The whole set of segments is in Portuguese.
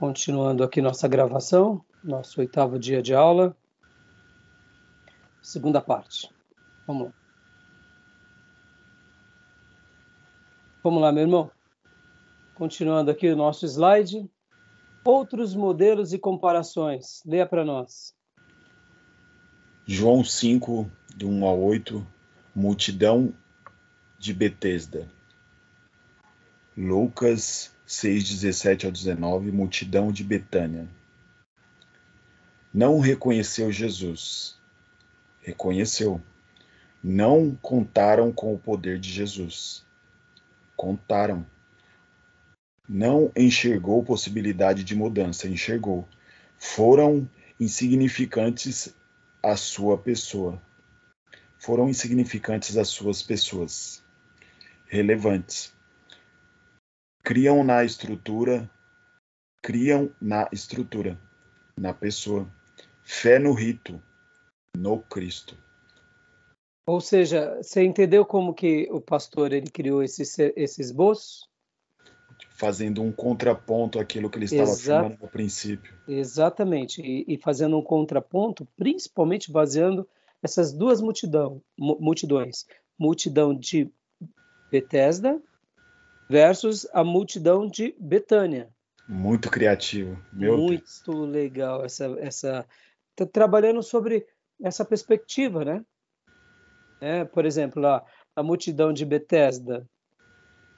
Continuando aqui nossa gravação, nosso oitavo dia de aula, segunda parte. Vamos lá. Vamos lá, meu irmão. Continuando aqui o nosso slide. Outros modelos e comparações. Leia para nós. João 5, de 1 a 8, multidão de Betesda. Lucas 6, 17 a 19, multidão de Betânia. Não reconheceu Jesus. Reconheceu. Não contaram com o poder de Jesus. Contaram. Não enxergou possibilidade de mudança. Enxergou. Foram insignificantes a sua pessoa. Foram insignificantes as suas pessoas. Relevantes criam na estrutura, criam na estrutura, na pessoa. Fé no rito, no Cristo. Ou seja, você entendeu como que o pastor ele criou esse, esse esboço? Fazendo um contraponto àquilo que ele estava Exa afirmando no princípio. Exatamente, e, e, fazendo um contraponto, principalmente baseando essas duas multidão, multidões, multidão de Bethesda versus a multidão de Betânia. Muito criativo, meu Muito Deus. legal essa essa tá trabalhando sobre essa perspectiva, né? É, por exemplo, lá, a multidão de Betesda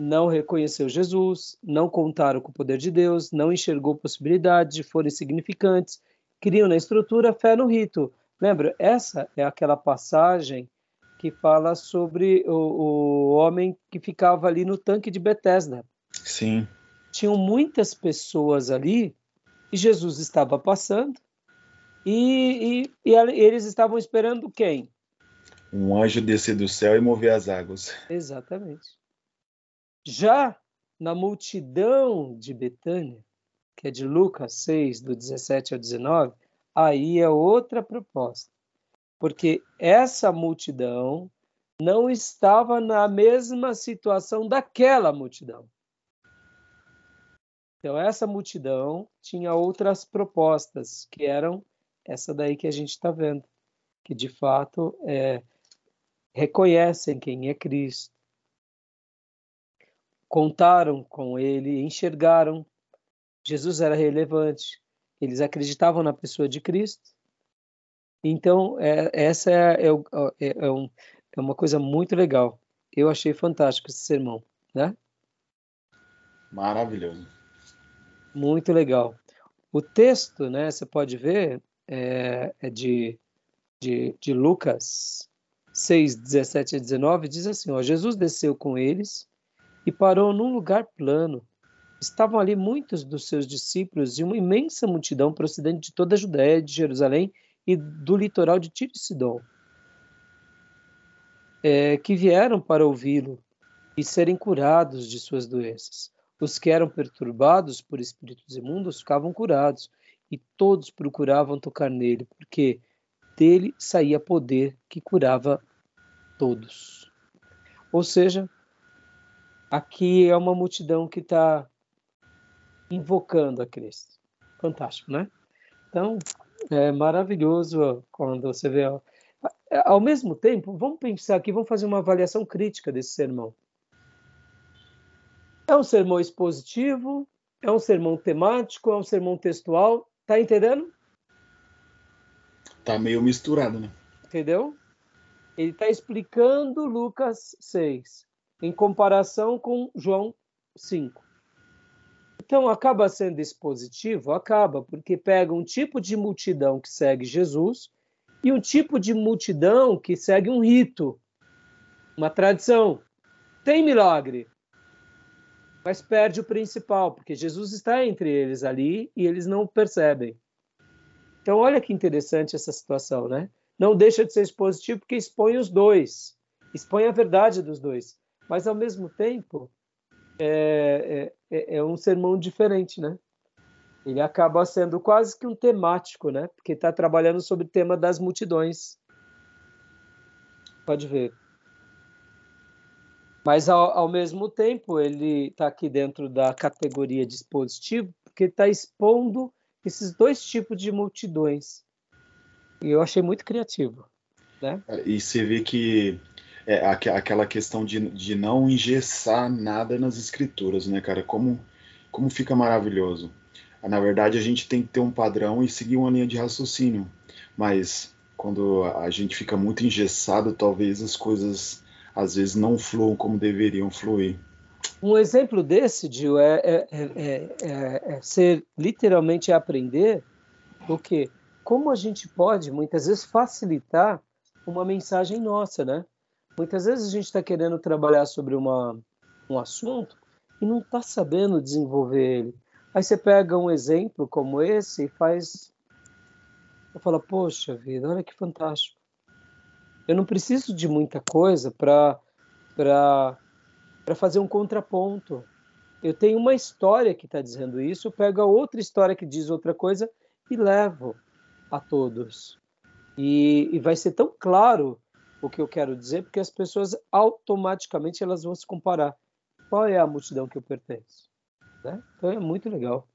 não reconheceu Jesus, não contaram com o poder de Deus, não enxergou possibilidades, foram insignificantes, criam na estrutura fé no rito. Lembra? Essa é aquela passagem que fala sobre o, o homem que ficava ali no tanque de Betesda. Sim. Tinham muitas pessoas ali e Jesus estava passando e, e, e eles estavam esperando quem? Um anjo descer do céu e mover as águas. Exatamente. Já na multidão de Betânia, que é de Lucas 6, do 17 ao 19, aí é outra proposta porque essa multidão não estava na mesma situação daquela multidão. Então, essa multidão tinha outras propostas, que eram essa daí que a gente está vendo, que de fato é, reconhecem quem é Cristo, contaram com ele, enxergaram. Jesus era relevante, eles acreditavam na pessoa de Cristo então, é, essa é, é, é, um, é, uma coisa muito legal. Eu achei fantástico esse sermão, né? Maravilhoso. Muito legal. O texto, né, você pode ver, é, é de, de, de Lucas 6, 17 a 19, diz assim, ó, Jesus desceu com eles e parou num lugar plano. Estavam ali muitos dos seus discípulos e uma imensa multidão procedente de toda a Judéia, de Jerusalém e do litoral de Tiro e é, que vieram para ouvi-lo e serem curados de suas doenças. Os que eram perturbados por espíritos imundos ficavam curados, e todos procuravam tocar nele, porque dele saía poder que curava todos. Ou seja, aqui é uma multidão que está invocando a Cristo. Fantástico, né? Então, é maravilhoso quando você vê. Ao mesmo tempo, vamos pensar aqui, vamos fazer uma avaliação crítica desse sermão. É um sermão expositivo? É um sermão temático? É um sermão textual? Tá entendendo? Tá meio misturado, né? Entendeu? Ele está explicando Lucas 6 em comparação com João 5. Então, acaba sendo expositivo? Acaba, porque pega um tipo de multidão que segue Jesus e um tipo de multidão que segue um rito, uma tradição. Tem milagre, mas perde o principal, porque Jesus está entre eles ali e eles não percebem. Então, olha que interessante essa situação, né? Não deixa de ser expositivo porque expõe os dois, expõe a verdade dos dois, mas ao mesmo tempo é, é, é, é um sermão diferente, né? Ele acaba sendo quase que um temático, né? Porque está trabalhando sobre o tema das multidões. Pode ver. Mas ao, ao mesmo tempo ele está aqui dentro da categoria dispositivo, porque está expondo esses dois tipos de multidões. E eu achei muito criativo. Né? E você vê que é aquela questão de, de não engessar nada nas escrituras, né, cara? Como, como fica maravilhoso. Na verdade, a gente tem que ter um padrão e seguir uma linha de raciocínio. Mas quando a gente fica muito engessado, talvez as coisas às vezes não fluam como deveriam fluir. Um exemplo desse, Gil, é, é, é, é, ser literalmente aprender o que? Como a gente pode, muitas vezes, facilitar uma mensagem nossa, né? Muitas vezes a gente está querendo trabalhar sobre uma, um assunto e não está sabendo desenvolver ele. Aí você pega um exemplo como esse e faz. Eu falo, poxa vida, olha que fantástico. Eu não preciso de muita coisa para fazer um contraponto. Eu tenho uma história que está dizendo isso, pego a outra história que diz outra coisa e levo a todos. E, e vai ser tão claro o que eu quero dizer, porque as pessoas automaticamente elas vão se comparar. Qual é a multidão que eu pertenço? Né? Então é muito legal,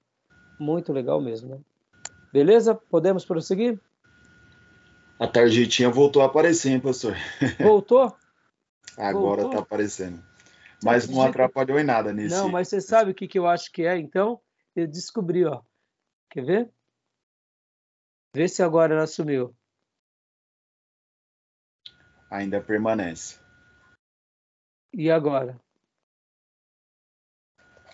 muito legal mesmo. Né? Beleza? Podemos prosseguir? A tarjetinha voltou a aparecer, hein, pastor? Voltou? Agora está aparecendo. Mas não atrapalhou em nada nisso. Não, mas você sabe o que, que eu acho que é, então? Eu descobri, ó. Quer ver? Vê se agora ela sumiu ainda permanece. E agora?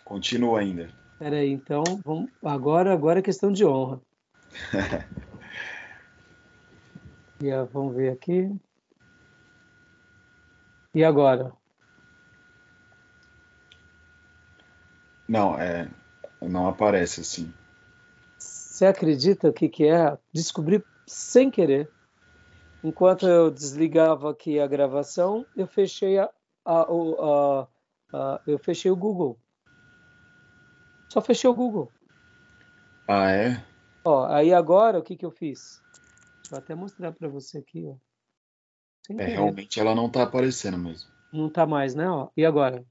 Continua ainda. Peraí, então, vamos... agora, agora é questão de honra. e, vamos ver aqui. E agora? Não, é, não aparece assim. Você acredita o que, que é? Descobri sem querer. Enquanto eu desligava aqui a gravação, eu fechei a, a, a, a, eu fechei o Google. Só fechei o Google. Ah, é? Ó, aí agora o que que eu fiz? Eu até mostrar para você aqui, ó. é, realmente ela não tá aparecendo mesmo. Não tá mais, né? Ó. E agora?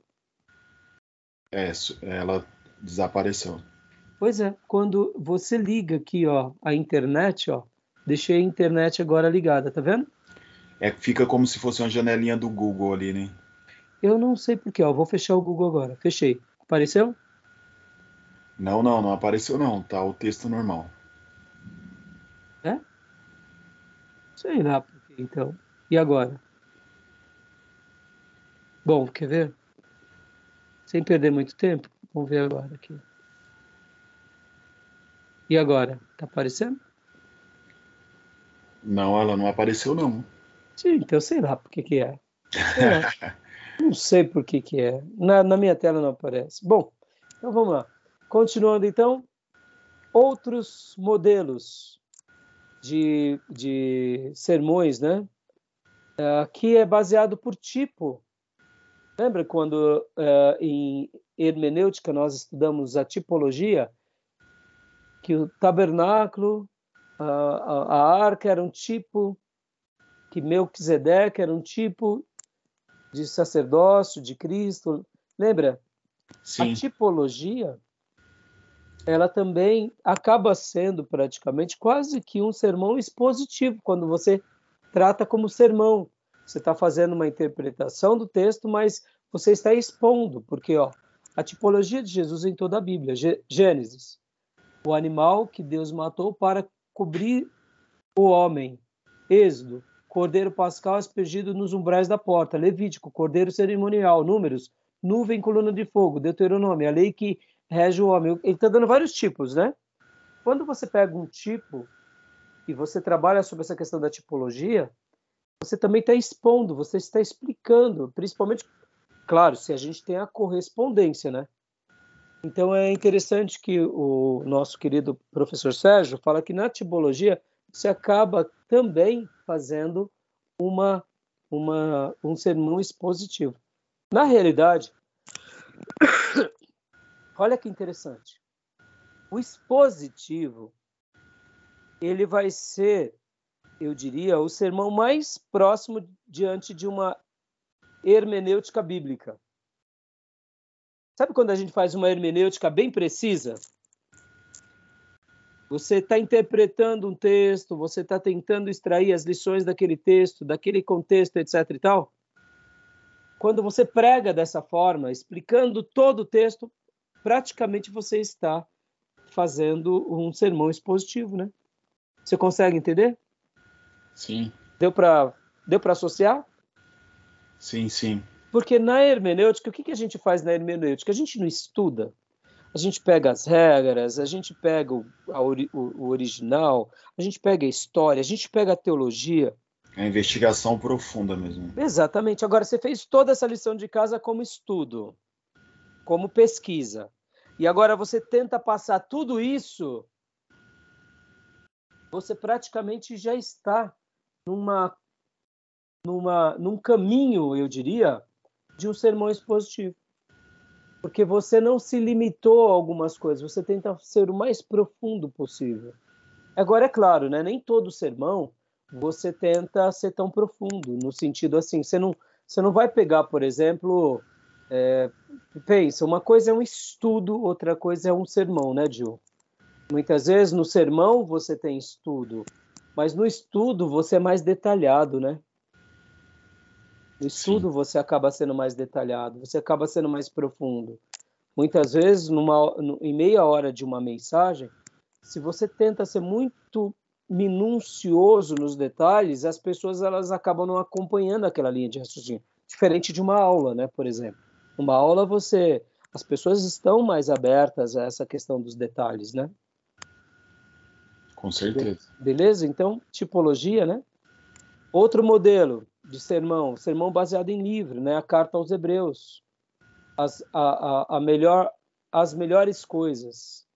É, ela desapareceu. Pois é, quando você liga aqui, ó, a internet, ó, Deixei a internet agora ligada, tá vendo? É, fica como se fosse uma janelinha do Google ali, né? Eu não sei porquê, ó. Vou fechar o Google agora. Fechei. Apareceu? Não, não, não apareceu não. Tá o texto normal. É? Sei lá porquê, então. E agora? Bom, quer ver? Sem perder muito tempo, vamos ver agora aqui. E agora? Tá aparecendo? Não, ela não apareceu, não. Sim, então sei lá por que que é. é. não sei por que que é. Na, na minha tela não aparece. Bom, então vamos lá. Continuando então, outros modelos de, de sermões, né? Aqui é baseado por tipo. Lembra quando uh, em hermenêutica nós estudamos a tipologia? Que o tabernáculo a, arca era um tipo, que Melquisedeque era um tipo de sacerdócio de Cristo. Lembra? Sim. A tipologia, ela também acaba sendo praticamente quase que um sermão expositivo, quando você trata como sermão. Você está fazendo uma interpretação do texto, mas você está expondo, porque ó, a tipologia de Jesus em toda a Bíblia, Gênesis, o animal que Deus matou para cobrir o homem. Êxodo, cordeiro pascal aspergido nos umbrais da porta. Levítico, cordeiro cerimonial. Números, nuvem, coluna de fogo. Deuteronômio, a lei que rege o homem. Ele está dando vários tipos, né? Quando você pega um tipo e você trabalha sobre essa questão da tipologia, você também está expondo, você está explicando, principalmente, claro, se a gente tem a correspondência, né? Então é interessante que o nosso querido professor Sérgio fala que na tibologia você acaba também fazendo uma, uma, um sermão expositivo. Na realidade, olha que interessante. O expositivo ele vai ser, eu diria, o sermão mais próximo diante de uma hermenêutica bíblica. Sabe quando a gente faz uma hermenêutica bem precisa? Você está interpretando um texto, você está tentando extrair as lições daquele texto, daquele contexto, etc. e tal. Quando você prega dessa forma, explicando todo o texto, praticamente você está fazendo um sermão expositivo, né? Você consegue entender? Sim. Deu para deu para associar? Sim, sim. Porque na hermenêutica, o que, que a gente faz na hermenêutica? A gente não estuda. A gente pega as regras, a gente pega o, ori, o, original, a gente pega a história, a gente pega a teologia. É a investigação profunda mesmo. Exatamente. Agora, você fez toda essa lição de casa como estudo, como pesquisa. E agora você tenta passar tudo isso, você praticamente já está numa, numa, num caminho, eu diria, de um sermão expositivo. Porque você não se limitou a algumas coisas, você tenta ser o mais profundo possível. Agora, é claro, né, nem todo sermão você tenta ser tão profundo, no sentido assim, você não, você não vai pegar, por exemplo, é, pensa, uma coisa é um estudo, outra coisa é um sermão, né, Gil? Muitas vezes no sermão você tem estudo, mas no estudo você é mais detalhado, né? No estudo Sim. você acaba sendo mais detalhado, você acaba sendo mais profundo. Muitas vezes, numa, em meia hora de uma mensagem, se você tenta ser muito minucioso nos detalhes, as pessoas elas acabam não acompanhando aquela linha de raciocínio, diferente de uma aula, né? Por exemplo, uma aula você, as pessoas estão mais abertas a essa questão dos detalhes, né? Com certeza. Beleza? Então, tipologia, né? Outro modelo, de sermão, sermão baseado em livro, né? A carta aos Hebreus, as, a, a, a melhor, as melhores coisas.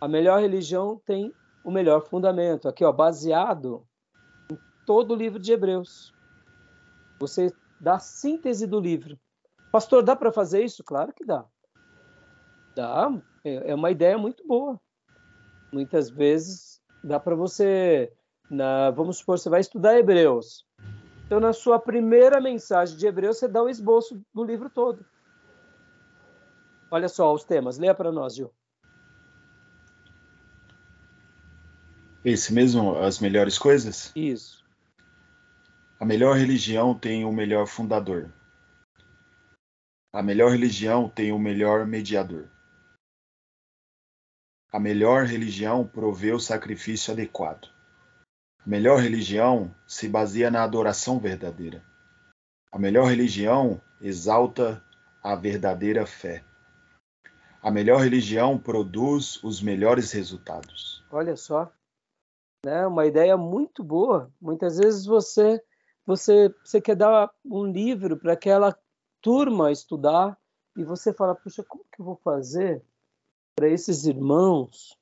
A melhor religião tem o melhor fundamento. Aqui, ó, baseado em todo o livro de Hebreus. Você dá a síntese do livro. Pastor, dá para fazer isso? Claro que dá. Dá. É, é uma ideia muito boa. Muitas vezes dá para você, na, vamos supor, você vai estudar Hebreus. Então, na sua primeira mensagem de Hebreus, você dá o esboço do livro todo. Olha só os temas. Leia para nós, Gil. Esse mesmo, as melhores coisas? Isso. A melhor religião tem o melhor fundador. A melhor religião tem o melhor mediador. A melhor religião provê o sacrifício adequado. Melhor religião se baseia na adoração verdadeira. A melhor religião exalta a verdadeira fé. A melhor religião produz os melhores resultados. Olha só, né? Uma ideia muito boa. Muitas vezes você você você quer dar um livro para aquela turma estudar e você fala, puxa, como que eu vou fazer para esses irmãos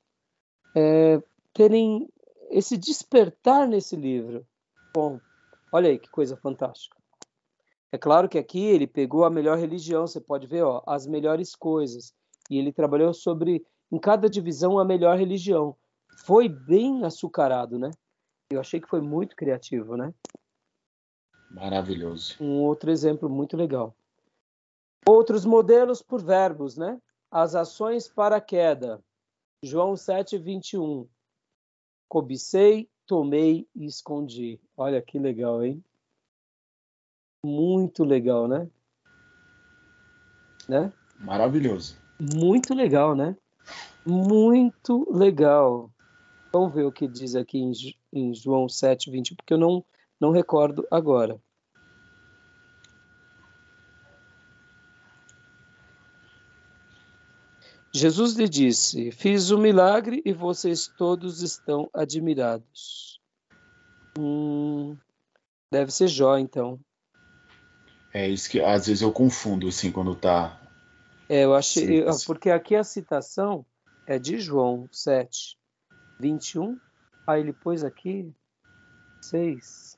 é, terem esse despertar nesse livro. Bom, olha aí que coisa fantástica. É claro que aqui ele pegou a melhor religião, você pode ver, ó, as melhores coisas. E ele trabalhou sobre, em cada divisão, a melhor religião. Foi bem açucarado, né? Eu achei que foi muito criativo, né? Maravilhoso. Um outro exemplo muito legal. Outros modelos por verbos, né? As ações para a queda. João 7, 21 cobicei, tomei e escondi. Olha que legal, hein? Muito legal, né? Né? Maravilhoso. Muito legal, né? Muito legal. Vamos ver o que diz aqui em, em João 7, 20, porque eu não, não recordo agora. Jesus lhe disse: Fiz um milagre e vocês todos estão admirados. Hum, deve ser Jó, então. É isso que às vezes eu confundo, assim, quando tá. É, eu achei. Porque aqui a citação é de João 7, 21. Aí ele pôs aqui 6.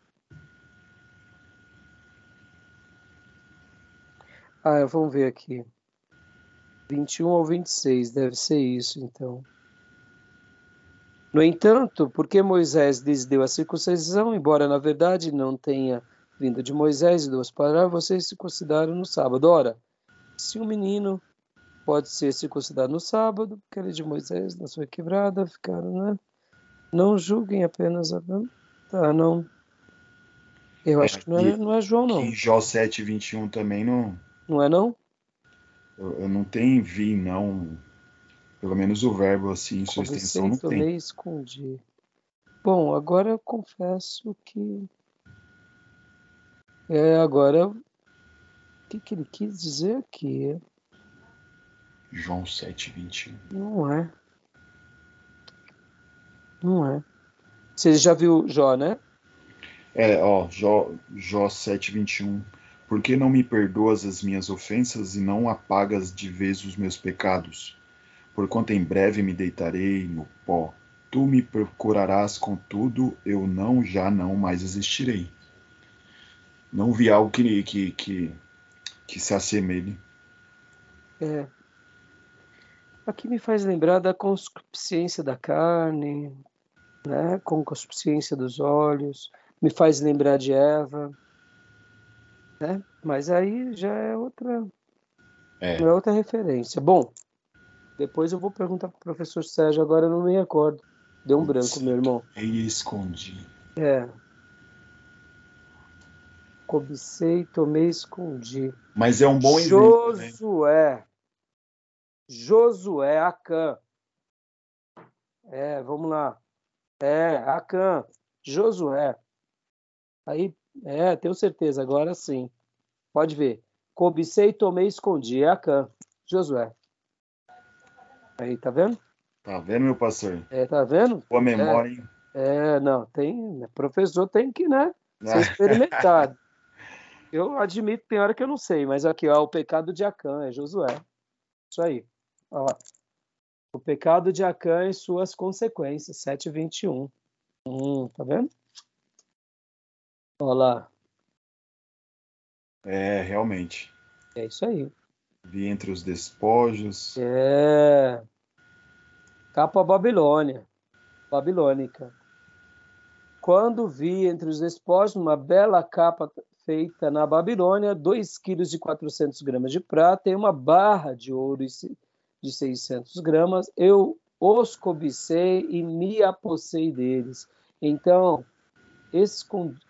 Ah, vamos ver aqui. 21 ao 26, deve ser isso, então. No entanto, porque Moisés lhes deu a circuncisão, embora na verdade não tenha vindo de Moisés e duas palavras, vocês se consideram no sábado. Ora, se um menino pode ser circuncidado no sábado, porque ele é de Moisés, na sua quebrada, ficaram, né? Não julguem apenas a. Tá, não. Eu acho que não é, não é João, não. Em Jó 7, 21 também não. Não é, não? Eu, eu não tenho vi, não. Pelo menos o verbo assim, em sua extensão, não tem. escondi. Bom, agora eu confesso que. É, agora. O que, que ele quis dizer aqui? João 7, 21. Não é. Não é. Você já viu Jó, né? É, ó, Jó, Jó 7, 21. Por que não me perdoas as minhas ofensas e não apagas de vez os meus pecados? Porquanto em breve me deitarei no pó. Tu me procurarás, contudo, eu não, já não mais existirei. Não vi algo que, que, que, que se assemelhe. É. Aqui me faz lembrar da consciência da carne, né? consciência dos olhos, me faz lembrar de Eva, né? Mas aí já é outra, é. é outra referência. Bom, depois eu vou perguntar para o professor Sérgio, agora eu não me recordo. Deu um branco, meu irmão. E escondi. É. Cobicei, tomei, escondi. Mas é um bom exemplo. Né? Josué. Né? Josué, Acã. É, vamos lá. É, Acã. Josué. Aí, é, tenho certeza, agora sim. Pode ver. Cobicei, tomei, escondi. É Acã. Josué. Aí, tá vendo? Tá vendo, meu pastor? É, tá vendo? Boa memória, hein? É, não, tem. Professor tem que, né? Ser experimentado. eu admito, tem hora que eu não sei, mas aqui, ó, o pecado de Acã, é Josué. Isso aí. Ó, o pecado de Acã e suas consequências, 7,21. Hum, tá vendo? Olha lá. É, realmente. É isso aí. Vi entre os despojos. É. Capa Babilônia. Babilônica. Quando vi entre os despojos uma bela capa feita na Babilônia, 2 quilos e 400 gramas de prata e uma barra de ouro de 600 gramas, eu os cobicei e me apossei deles. Então,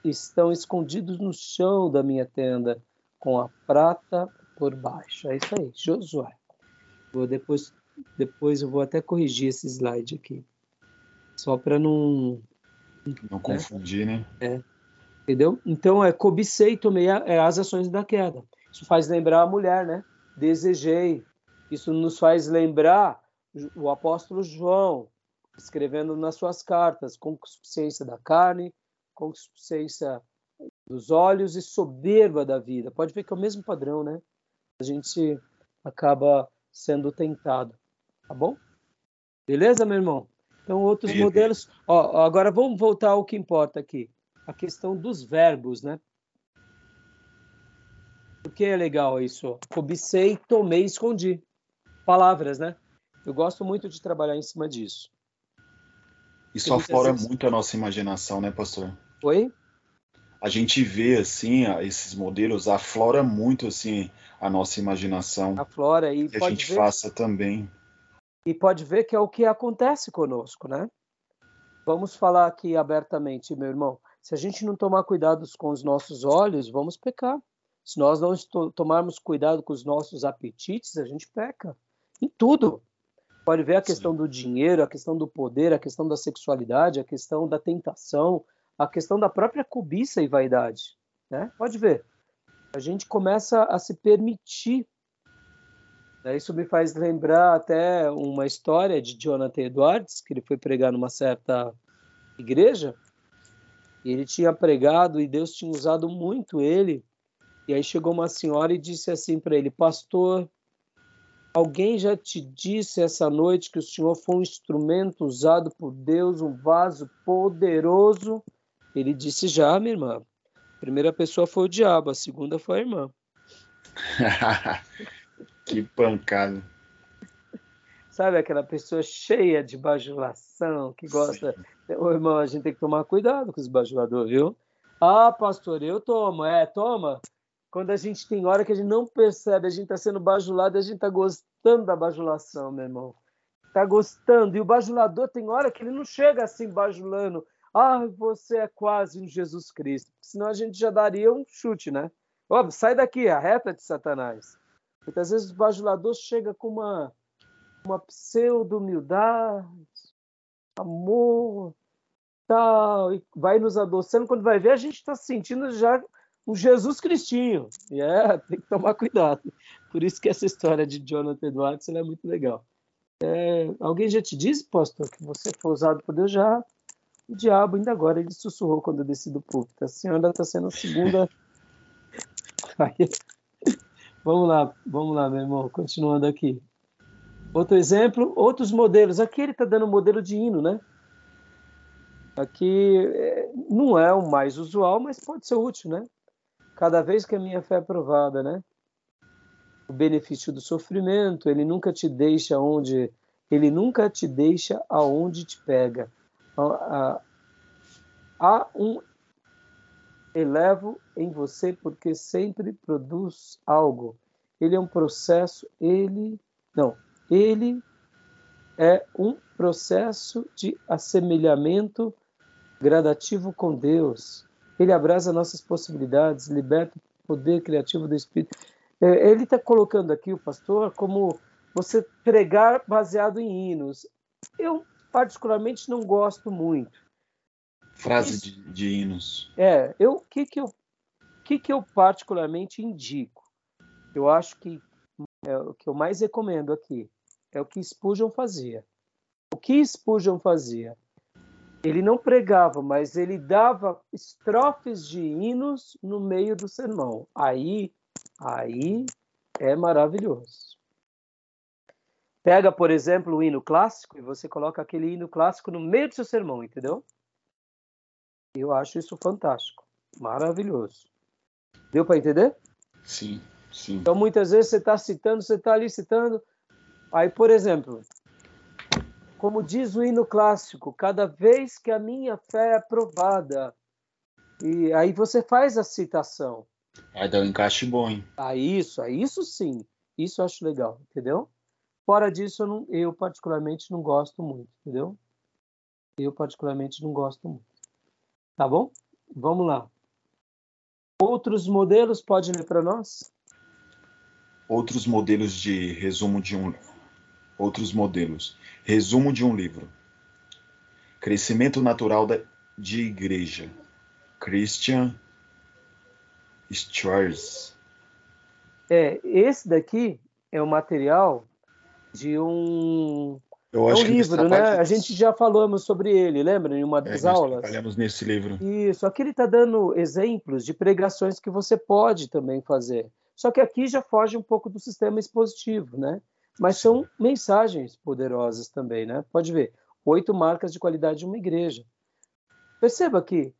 estão escondidos no chão da minha tenda, com a prata por baixo. É isso aí, Josué. Vou depois, depois eu vou até corrigir esse slide aqui. Só para não. Não né? confundir, né? É. Entendeu? Então é cobicei tomei a, é, as ações da queda. Isso faz lembrar a mulher, né? Desejei. Isso nos faz lembrar o apóstolo João, escrevendo nas suas cartas, consciência da carne, consciência dos olhos e soberba da vida. Pode ver que é o mesmo padrão, né? A gente acaba sendo tentado, tá bom? Beleza, meu irmão? Então, outros Sim. modelos. Ó, agora vamos voltar ao que importa aqui a questão dos verbos, né? Por que é legal isso? Cobicei, tomei, escondi. Palavras, né? Eu gosto muito de trabalhar em cima disso. Isso aflora vezes... muito a nossa imaginação, né, pastor? Oi? A gente vê, assim, esses modelos, aflora muito, assim, a nossa imaginação. Aflora e que a gente ver... faça também. E pode ver que é o que acontece conosco, né? Vamos falar aqui abertamente, meu irmão. Se a gente não tomar cuidado com os nossos olhos, vamos pecar. Se nós não tomarmos cuidado com os nossos apetites, a gente peca. Em tudo. Pode ver a questão Sim. do dinheiro, a questão do poder, a questão da sexualidade, a questão da tentação, a questão da própria cobiça e vaidade. Né? Pode ver. A gente começa a se permitir. Né? Isso me faz lembrar até uma história de Jonathan Edwards, que ele foi pregar numa certa igreja, ele tinha pregado e Deus tinha usado muito ele. E aí chegou uma senhora e disse assim para ele: Pastor, alguém já te disse essa noite que o senhor foi um instrumento usado por Deus, um vaso poderoso? Ele disse: Já, minha irmã. A primeira pessoa foi o diabo, a segunda foi a irmã. que pancada. Sabe aquela pessoa cheia de bajulação, que gosta. Sim. Ô, irmão, a gente tem que tomar cuidado com os bajuladores, viu? Ah, pastor, eu tomo. É, toma. Quando a gente tem hora que a gente não percebe, a gente está sendo bajulado, a gente está gostando da bajulação, meu irmão. tá gostando. E o bajulador tem hora que ele não chega assim bajulando. Ah, você é quase um Jesus Cristo. Senão a gente já daria um chute, né? Óbvio, sai daqui, a reta de Satanás. Muitas vezes o bajulador chega com uma, uma pseudo-humildade, amor, tal, e vai nos adoçando. Quando vai ver, a gente está sentindo já um Jesus Cristinho. E é, tem que tomar cuidado. Por isso que essa história de Jonathan Edwards é muito legal. É, alguém já te disse, pastor, que você foi usado por Deus já? O diabo, ainda agora, ele sussurrou quando eu desci do púlpito. A senhora está sendo a segunda. vamos lá, vamos lá, meu irmão, continuando aqui. Outro exemplo, outros modelos. Aqui ele está dando um modelo de hino, né? Aqui é, não é o mais usual, mas pode ser útil, né? Cada vez que a minha fé é provada, né? O benefício do sofrimento, ele nunca te deixa onde, ele nunca te deixa aonde te pega. Há um elevo em você porque sempre produz algo. Ele é um processo, ele não, ele é um processo de assemelhamento gradativo com Deus. Ele abraça nossas possibilidades, liberta o poder criativo do Espírito. É, ele está colocando aqui o pastor como você pregar baseado em hinos. Eu, particularmente, não gosto muito. Frase de, de, hinos. É, eu que que eu que que eu particularmente indico? Eu acho que é o que eu mais recomendo aqui é o que Spurgeon fazia. O que Spurgeon fazia? Ele não pregava, mas ele dava estrofes de hinos no meio do sermão. Aí, aí é maravilhoso. Pega, por exemplo, o hino clássico e você coloca aquele hino clássico no meio do seu sermão, entendeu? Eu acho isso fantástico, maravilhoso. Deu para entender? Sim, sim. Então, muitas vezes você está citando, você está ali citando. Aí, por exemplo, como diz o hino clássico, cada vez que a minha fé é provada, e aí você faz a citação. Aí dá um encaixe bom, hein? Ah, isso, ah, isso sim. Isso eu acho legal, entendeu? Fora disso, eu, não, eu particularmente não gosto muito, entendeu? Eu particularmente não gosto muito. Tá bom? Vamos lá. Outros modelos, pode ler para nós? Outros modelos de resumo de um Outros modelos. Resumo de um livro. Crescimento natural da, de igreja. Christian Schwartz. É, esse daqui é o material de um, Eu acho é um livro, né? A gente já falamos sobre ele, lembra? Em uma das é, aulas. Trabalhamos nesse livro. Isso. Aqui ele está dando exemplos de pregações que você pode também fazer. Só que aqui já foge um pouco do sistema expositivo, né? Mas são mensagens poderosas também, né? Pode ver, oito marcas de qualidade de uma igreja. Perceba que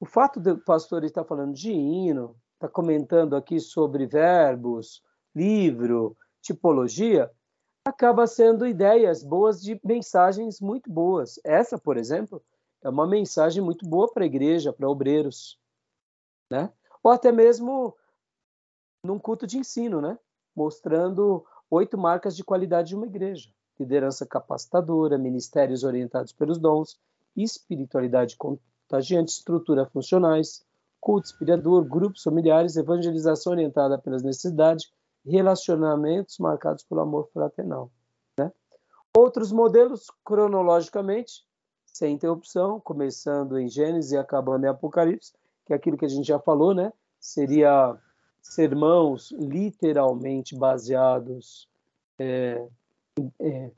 o fato do pastor estar falando de hino, está comentando aqui sobre verbos, livro, tipologia, acaba sendo ideias boas de mensagens muito boas. Essa, por exemplo, é uma mensagem muito boa para a igreja, para obreiros, né? Ou até mesmo num culto de ensino, né? Mostrando oito marcas de qualidade de uma igreja: liderança capacitadora, ministérios orientados pelos dons, espiritualidade contagiante, estrutura funcionais, culto inspirador, grupos familiares, evangelização orientada pelas necessidades, relacionamentos marcados pelo amor fraternal. Né? Outros modelos, cronologicamente, sem interrupção, começando em Gênesis e acabando em Apocalipse, que é aquilo que a gente já falou, né? Seria sermãos literalmente baseados, é, é,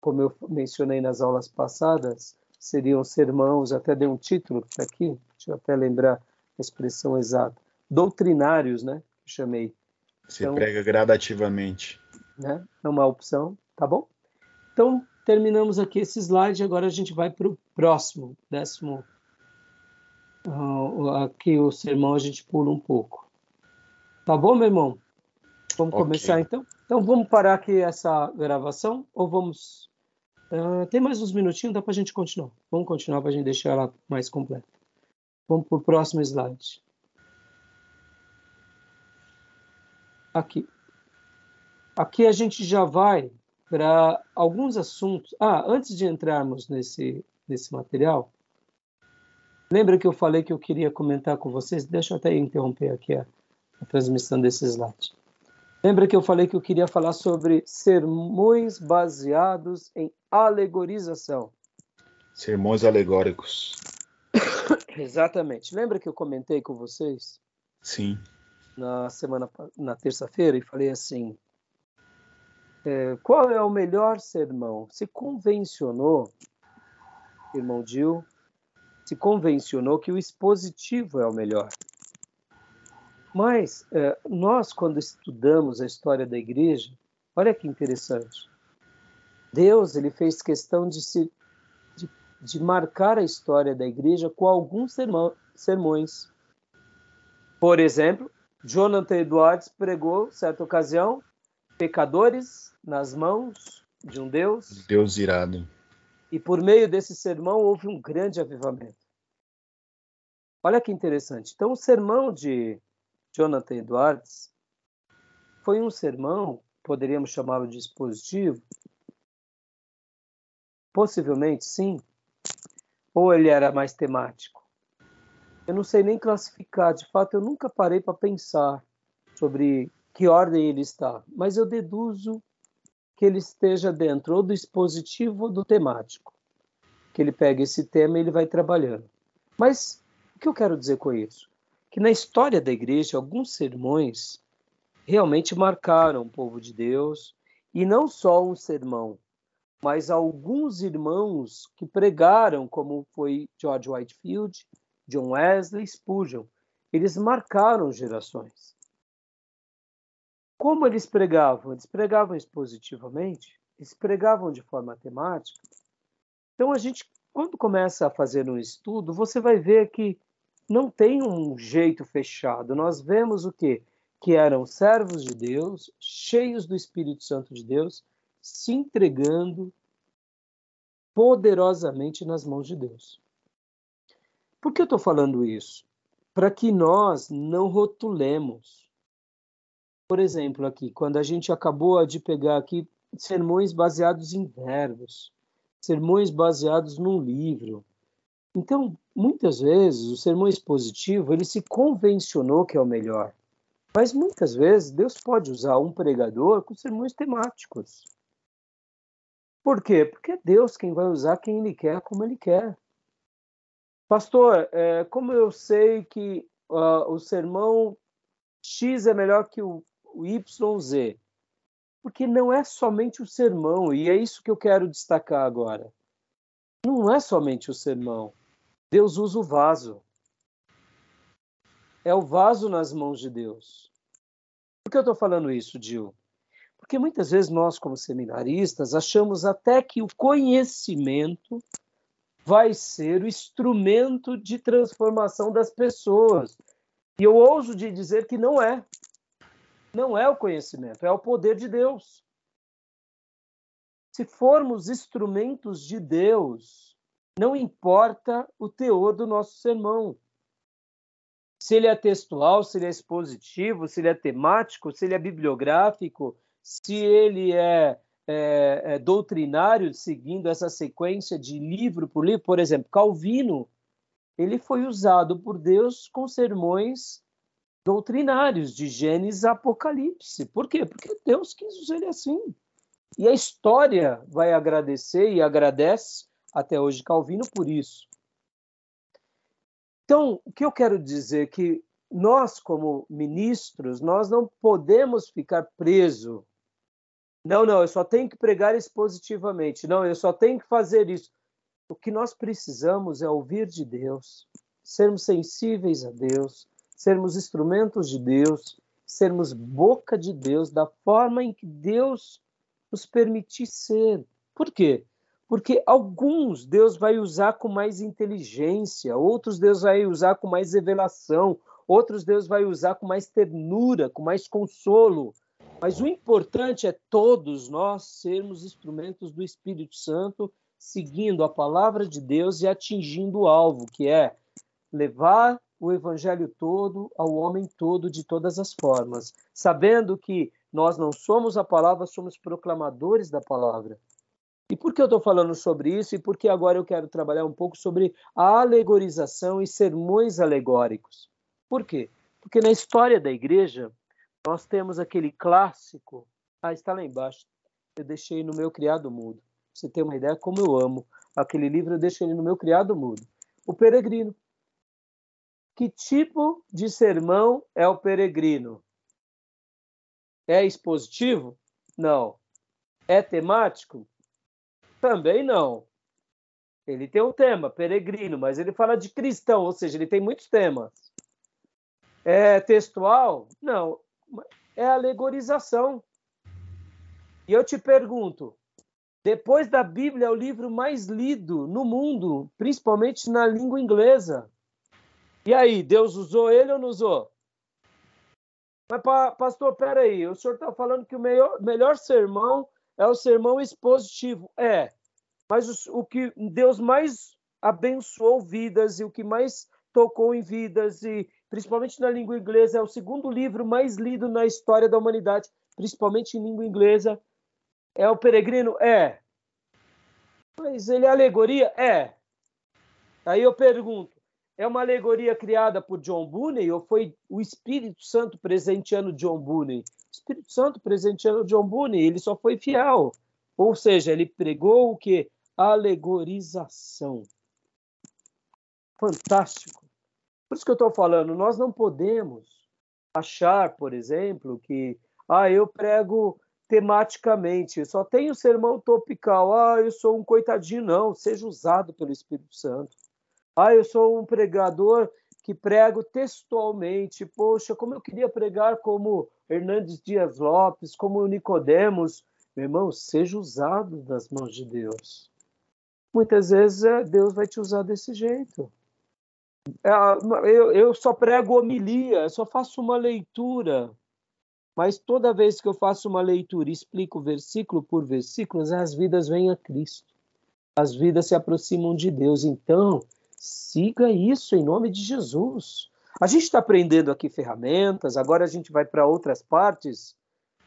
como eu mencionei nas aulas passadas, seriam sermãos, até dei um título aqui, deixa eu até lembrar a expressão exata, doutrinários, né? chamei. Se então, prega gradativamente. Né? É uma opção, tá bom? Então, terminamos aqui esse slide, agora a gente vai para o próximo, décimo. Uh, aqui o sermão a gente pula um pouco. Tá bom, meu irmão? Vamos okay. começar então? Então vamos parar aqui essa gravação ou vamos. Uh, tem mais uns minutinhos, dá para a gente continuar. Vamos continuar para a gente deixar ela mais completa. Vamos para o próximo slide. Aqui. Aqui a gente já vai para alguns assuntos. Ah, antes de entrarmos nesse, nesse material, lembra que eu falei que eu queria comentar com vocês? Deixa eu até interromper aqui a, a transmissão desse slide. Lembra que eu falei que eu queria falar sobre sermões baseados em alegorização? Sermões alegóricos. Exatamente. Lembra que eu comentei com vocês? Sim. Na semana, na terça-feira e falei assim: é, qual é o melhor sermão? Se convencionou, irmão Gil, se convencionou que o expositivo é o melhor. Mas é, nós, quando estudamos a história da igreja, olha que interessante. Deus ele fez questão de, se, de, de marcar a história da igreja com alguns sermão, sermões. Por exemplo, Jonathan Edwards pregou, certa ocasião, pecadores nas mãos de um Deus. Deus irado. E por meio desse sermão houve um grande avivamento. Olha que interessante. Então, o sermão de Jonathan Edwards foi um sermão, poderíamos chamá-lo de expositivo? Possivelmente sim. Ou ele era mais temático? Eu não sei nem classificar. De fato, eu nunca parei para pensar sobre que ordem ele está, mas eu deduzo que ele esteja dentro ou do expositivo ou do temático. Que ele pega esse tema e ele vai trabalhando. Mas o que eu quero dizer com isso? Que na história da igreja, alguns sermões realmente marcaram o povo de Deus, e não só um sermão, mas alguns irmãos que pregaram, como foi George Whitefield, John Wesley, Spurgeon, eles marcaram gerações. Como eles pregavam? Eles pregavam expositivamente, eles pregavam de forma temática. Então, a gente, quando começa a fazer um estudo, você vai ver que não tem um jeito fechado. Nós vemos o quê? Que eram servos de Deus, cheios do Espírito Santo de Deus, se entregando poderosamente nas mãos de Deus. Por que eu estou falando isso? Para que nós não rotulemos por exemplo, aqui, quando a gente acabou de pegar aqui sermões baseados em verbos, sermões baseados num livro. Então, muitas vezes, o sermão expositivo, ele se convencionou que é o melhor. Mas muitas vezes, Deus pode usar um pregador com sermões temáticos. Por quê? Porque é Deus quem vai usar quem Ele quer, como Ele quer. Pastor, é, como eu sei que uh, o sermão X é melhor que o o YZ. Porque não é somente o sermão, e é isso que eu quero destacar agora. Não é somente o sermão. Deus usa o vaso. É o vaso nas mãos de Deus. Por que eu estou falando isso, Gil? Porque muitas vezes nós, como seminaristas, achamos até que o conhecimento vai ser o instrumento de transformação das pessoas. E eu ouso de dizer que não é não é o conhecimento, é o poder de Deus. Se formos instrumentos de Deus, não importa o teor do nosso sermão. Se ele é textual, se ele é expositivo, se ele é temático, se ele é bibliográfico, se ele é, é, é doutrinário, seguindo essa sequência de livro por livro. Por exemplo, Calvino, ele foi usado por Deus com sermões doutrinários de Gênesis Apocalipse. Por quê? Porque Deus quis usar ele assim. E a história vai agradecer e agradece até hoje Calvino por isso. Então, o que eu quero dizer é que nós, como ministros, nós não podemos ficar presos. Não, não, eu só tenho que pregar expositivamente. Não, eu só tenho que fazer isso. O que nós precisamos é ouvir de Deus, sermos sensíveis a Deus, sermos instrumentos de Deus, sermos boca de Deus da forma em que Deus nos permitir ser. Por quê? Porque alguns Deus vai usar com mais inteligência, outros Deus vai usar com mais revelação, outros Deus vai usar com mais ternura, com mais consolo. Mas o importante é todos nós sermos instrumentos do Espírito Santo, seguindo a palavra de Deus e atingindo o alvo, que é levar o evangelho todo ao homem todo de todas as formas, sabendo que Nós não somos a palavra, somos proclamadores da palavra. E por que eu estou falando sobre isso? E por que agora eu quero trabalhar um pouco sobre a alegorização e sermões alegóricos? Por quê? Porque na história da igreja, nós temos aquele clássico. Ah, está lá embaixo. Eu deixei no meu criado mudo. Você tem uma ideia como eu amo aquele livro, eu deixei ele no meu criado mudo. O peregrino. Que tipo de sermão é o peregrino? É expositivo? Não. É temático? Também não. Ele tem um tema, peregrino, mas ele fala de cristão, ou seja, ele tem muitos temas. É textual? Não. É alegorização. E eu te pergunto: depois da Bíblia, é o livro mais lido no mundo, principalmente na língua inglesa. E aí, Deus usou ele ou não usou? Mas, pastor, peraí, o senhor está falando que o melhor, melhor sermão é o sermão expositivo. É, mas o, o que Deus mais abençoou vidas e o que mais tocou em vidas, e principalmente na língua inglesa, é o segundo livro mais lido na história da humanidade, principalmente em língua inglesa. É o peregrino? É. Mas ele é alegoria? É. Aí eu pergunto, é uma alegoria criada por John Bunyan ou foi o Espírito Santo presenteando John Bunyan? O Espírito Santo presenteando John Bunyan, ele só foi fiel. Ou seja, ele pregou o que? Alegorização. Fantástico. Por isso que eu estou falando, nós não podemos achar, por exemplo, que ah, eu prego tematicamente, só tenho sermão topical. Ah, eu sou um coitadinho, não. Seja usado pelo Espírito Santo. Ah, eu sou um pregador que prego textualmente. Poxa, como eu queria pregar como Hernandes Dias Lopes, como Nicodemos. Meu irmão, seja usado nas mãos de Deus. Muitas vezes é, Deus vai te usar desse jeito. É, eu, eu só prego homilia, só faço uma leitura. Mas toda vez que eu faço uma leitura e explico versículo por versículo, as vidas vêm a Cristo. As vidas se aproximam de Deus. Então, Siga isso em nome de Jesus. A gente está aprendendo aqui ferramentas, agora a gente vai para outras partes,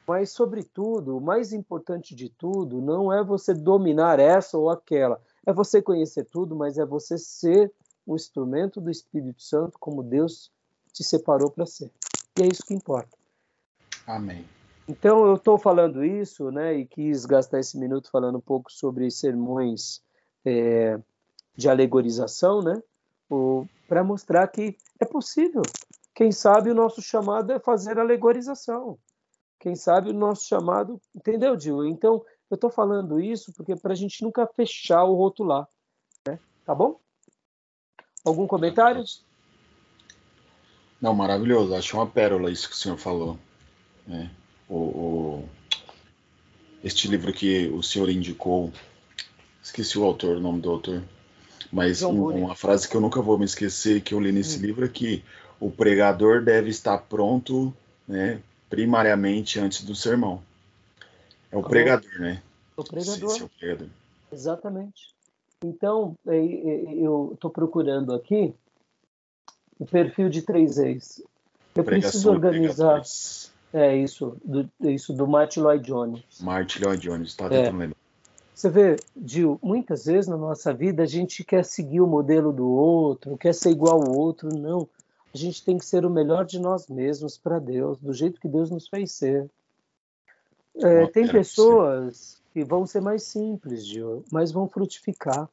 mas, sobretudo, o mais importante de tudo não é você dominar essa ou aquela, é você conhecer tudo, mas é você ser o instrumento do Espírito Santo como Deus te separou para ser. E é isso que importa. Amém. Então, eu estou falando isso, né, e quis gastar esse minuto falando um pouco sobre sermões é, de alegorização, né? Para mostrar que é possível. Quem sabe o nosso chamado é fazer alegorização. Quem sabe o nosso chamado. Entendeu, Dil? Então, eu estou falando isso porque para a gente nunca fechar o rotular. Né? Tá bom? Algum comentário? Não, maravilhoso. Acho uma pérola isso que o senhor falou. Né? O, o, este livro que o senhor indicou, esqueci o autor, o nome do autor. Mas um, uma frase que eu nunca vou me esquecer, que eu li nesse hum. livro, é que o pregador deve estar pronto, né, primariamente antes do sermão. É o pregador, né? O pregador. Sim, é o pregador. Exatamente. Então, é, é, eu estou procurando aqui o perfil de três ex. Eu preciso organizar. É isso, do, isso do Martin Lloyd Jones. Martin Lloyd Jones, está tentando é. lembrar. Você vê, Gil, muitas vezes na nossa vida a gente quer seguir o modelo do outro, quer ser igual ao outro. Não. A gente tem que ser o melhor de nós mesmos para Deus, do jeito que Deus nos fez ser. É, tem pessoas que vão ser mais simples, Gil, mas vão frutificar.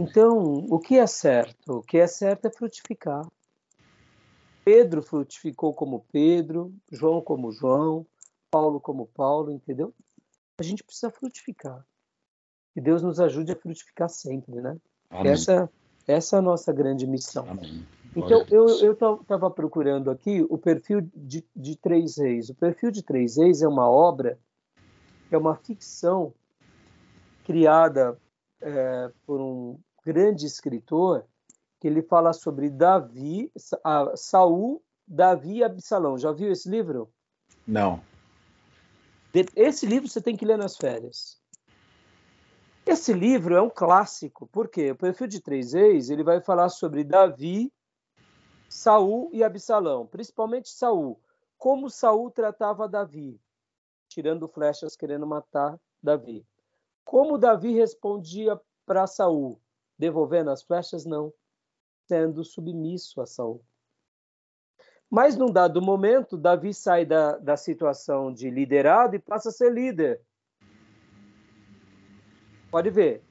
Então, o que é certo? O que é certo é frutificar. Pedro frutificou como Pedro, João como João, Paulo como Paulo, entendeu? a gente precisa frutificar. Que Deus nos ajude a frutificar sempre, né? Essa, essa é a nossa grande missão. Amém. Então, eu estava procurando aqui o perfil de, de Três Reis. O perfil de Três Reis é uma obra, é uma ficção criada é, por um grande escritor que ele fala sobre Davi, a, Saul, Davi e Absalão. Já viu esse livro? Não. Esse livro você tem que ler nas férias. Esse livro é um clássico, porque o perfil de três ex ele vai falar sobre Davi, Saul e Absalão, principalmente Saul. como Saul tratava Davi, tirando flechas querendo matar Davi. Como Davi respondia para Saul, devolvendo as flechas? Não, sendo submisso a Saul. Mas num dado momento, Davi sai da, da situação de liderado e passa a ser líder. Pode ver.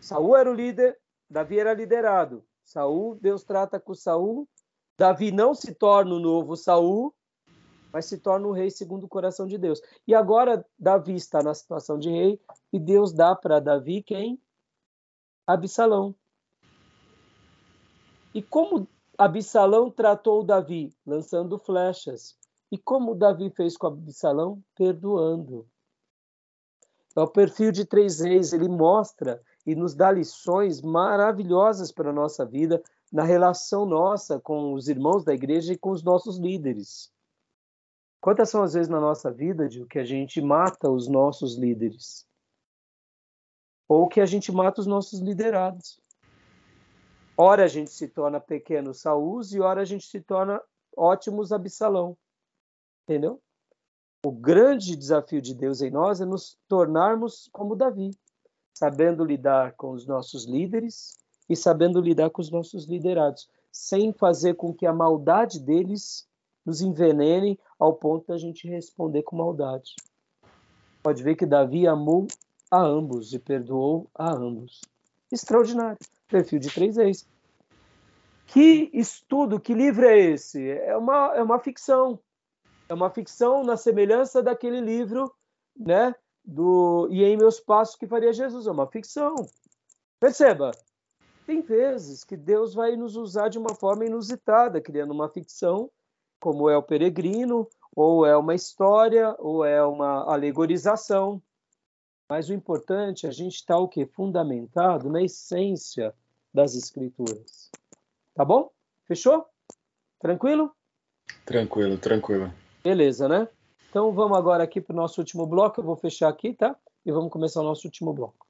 Saul era o líder, Davi era liderado. Saul, Deus trata com Saul. Davi não se torna o novo Saul, mas se torna o rei segundo o coração de Deus. E agora Davi está na situação de rei e Deus dá para Davi quem? Absalão. E como Absalão tratou Davi? Lançando flechas. E como Davi fez com Absalão? Perdoando. É o perfil de três reis, ele mostra e nos dá lições maravilhosas para a nossa vida, na relação nossa com os irmãos da igreja e com os nossos líderes. Quantas são as vezes na nossa vida, de que a gente mata os nossos líderes? Ou que a gente mata os nossos liderados? Ora a gente se torna pequenos Saús e ora a gente se torna ótimos Absalão. Entendeu? O grande desafio de Deus em nós é nos tornarmos como Davi, sabendo lidar com os nossos líderes e sabendo lidar com os nossos liderados, sem fazer com que a maldade deles nos envenene ao ponto da gente responder com maldade. Pode ver que Davi amou a ambos e perdoou a ambos. Extraordinário. Perfil de três ex. Que estudo, que livro é esse? É uma, é uma ficção. É uma ficção na semelhança daquele livro, né? Do E em Meus Passos que faria Jesus. É uma ficção. Perceba, tem vezes que Deus vai nos usar de uma forma inusitada, criando uma ficção como é o peregrino, ou é uma história, ou é uma alegorização. Mas o importante é a gente estar tá, o quê? Fundamentado na essência das escrituras. Tá bom? Fechou? Tranquilo? Tranquilo, tranquilo. Beleza, né? Então vamos agora aqui para o nosso último bloco. Eu vou fechar aqui, tá? E vamos começar o nosso último bloco.